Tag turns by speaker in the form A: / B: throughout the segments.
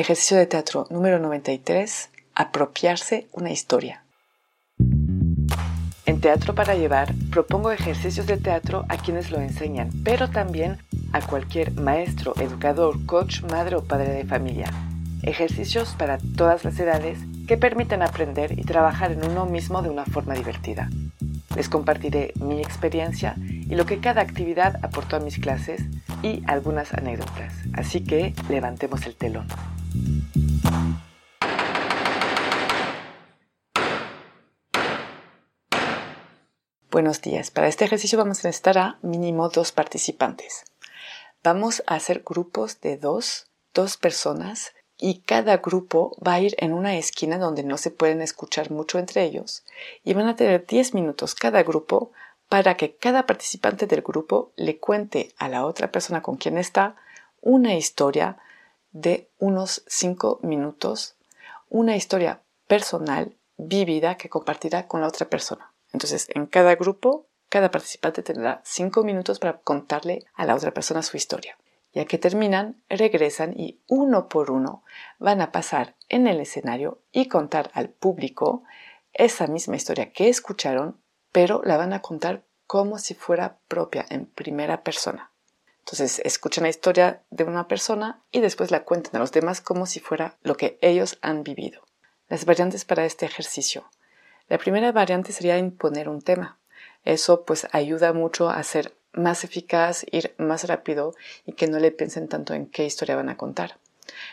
A: Ejercicio de teatro número 93: apropiarse una historia. En Teatro para Llevar propongo ejercicios de teatro a quienes lo enseñan, pero también a cualquier maestro, educador, coach, madre o padre de familia. Ejercicios para todas las edades que permiten aprender y trabajar en uno mismo de una forma divertida. Les compartiré mi experiencia y lo que cada actividad aportó a mis clases y algunas anécdotas. Así que levantemos el telón. Buenos días. Para este ejercicio vamos a necesitar a mínimo dos participantes. Vamos a hacer grupos de dos, dos personas y cada grupo va a ir en una esquina donde no se pueden escuchar mucho entre ellos y van a tener 10 minutos cada grupo para que cada participante del grupo le cuente a la otra persona con quien está una historia de unos 5 minutos, una historia personal vivida que compartirá con la otra persona. Entonces, en cada grupo, cada participante tendrá 5 minutos para contarle a la otra persona su historia. Ya que terminan, regresan y uno por uno van a pasar en el escenario y contar al público esa misma historia que escucharon, pero la van a contar como si fuera propia, en primera persona. Entonces, escuchan la historia de una persona y después la cuentan a los demás como si fuera lo que ellos han vivido. Las variantes para este ejercicio. La primera variante sería imponer un tema. Eso pues ayuda mucho a hacer más eficaz, ir más rápido y que no le piensen tanto en qué historia van a contar.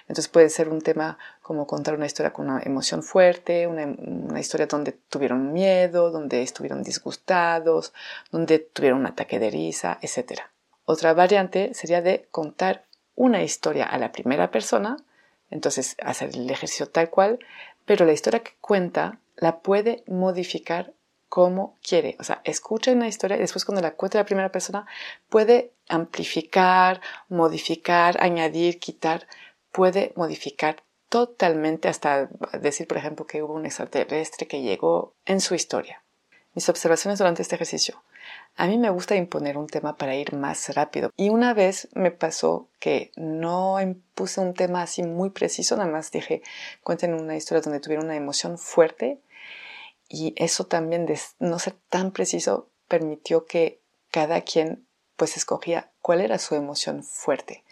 A: Entonces puede ser un tema como contar una historia con una emoción fuerte, una, historia donde tuvieron miedo, donde estuvieron disgustados, donde tuvieron un ataque de risa, etc. Otra variante sería de contar una historia a la primera persona, entonces hacer el ejercicio tal cual, pero la historia que cuenta la puede modificar como quiere. O sea, escucha una historia y después cuando la cuenta la primera persona puede amplificar, modificar, añadir, quitar, puede modificar totalmente hasta decir, por ejemplo, que hubo un extraterrestre que llegó en su historia. Mis observaciones durante este ejercicio. A mí me gusta imponer un tema para ir más rápido. Y una vez me pasó que no puse un tema así muy preciso, nada más dije, cuenten una historia donde tuvieron una emoción fuerte y eso también de no ser tan preciso permitió que cada quien pues escogía cuál era su emoción fuerte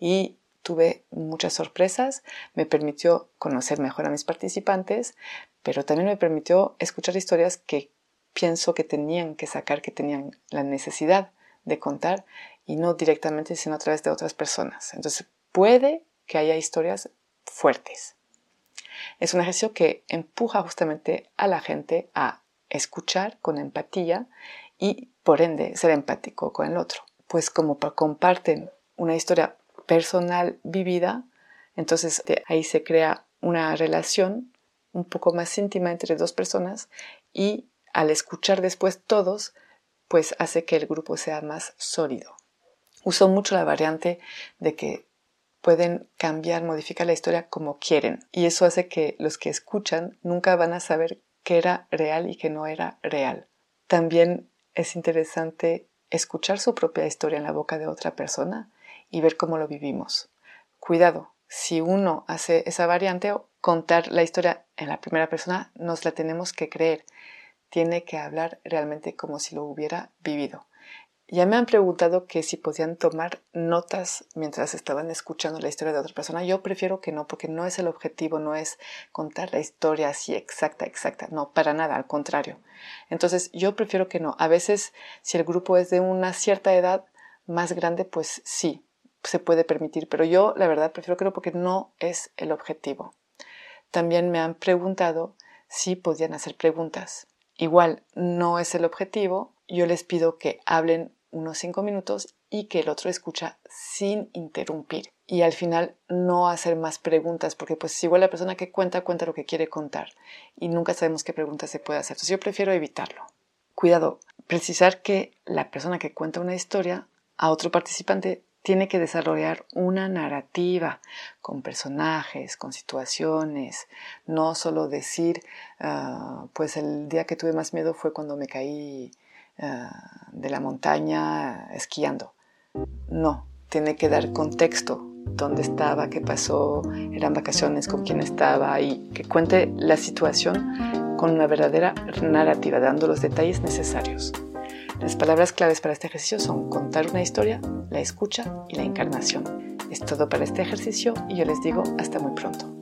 A: y tuve muchas sorpresas, me permitió conocer mejor a mis participantes, pero también me permitió escuchar historias que pienso que tenían que sacar, que tenían la necesidad de contar y no directamente sino a través de otras personas. Entonces puede que haya historias fuertes. Es un ejercicio que empuja justamente a la gente a escuchar con empatía y por ende ser empático con el otro. Pues como comparten una historia personal vivida, entonces ahí se crea una relación un poco más íntima entre dos personas y al escuchar después todos, pues hace que el grupo sea más sólido. Uso mucho la variante de que pueden cambiar, modificar la historia como quieren. Y eso hace que los que escuchan nunca van a saber qué era real y qué no era real. También es interesante escuchar su propia historia en la boca de otra persona y ver cómo lo vivimos. Cuidado, si uno hace esa variante, contar la historia en la primera persona, nos la tenemos que creer. Tiene que hablar realmente como si lo hubiera vivido. Ya me han preguntado que si podían tomar notas mientras estaban escuchando la historia de otra persona. Yo prefiero que no, porque no es el objetivo, no es contar la historia así exacta, exacta. No, para nada, al contrario. Entonces, yo prefiero que no. A veces, si el grupo es de una cierta edad más grande, pues sí, se puede permitir. Pero yo, la verdad, prefiero que no, porque no es el objetivo. También me han preguntado si podían hacer preguntas. Igual, no es el objetivo. Yo les pido que hablen unos cinco minutos y que el otro escucha sin interrumpir. Y al final no hacer más preguntas, porque pues igual la persona que cuenta cuenta lo que quiere contar y nunca sabemos qué preguntas se puede hacer. Entonces yo prefiero evitarlo. Cuidado, precisar que la persona que cuenta una historia a otro participante tiene que desarrollar una narrativa con personajes, con situaciones, no solo decir, ah, pues el día que tuve más miedo fue cuando me caí ah, de la montaña esquiando. No, tiene que dar contexto, dónde estaba, qué pasó, eran vacaciones, con quién estaba y que cuente la situación con una verdadera narrativa, dando los detalles necesarios. Las palabras claves para este ejercicio son contar una historia, la escucha y la encarnación. Es todo para este ejercicio y yo les digo hasta muy pronto.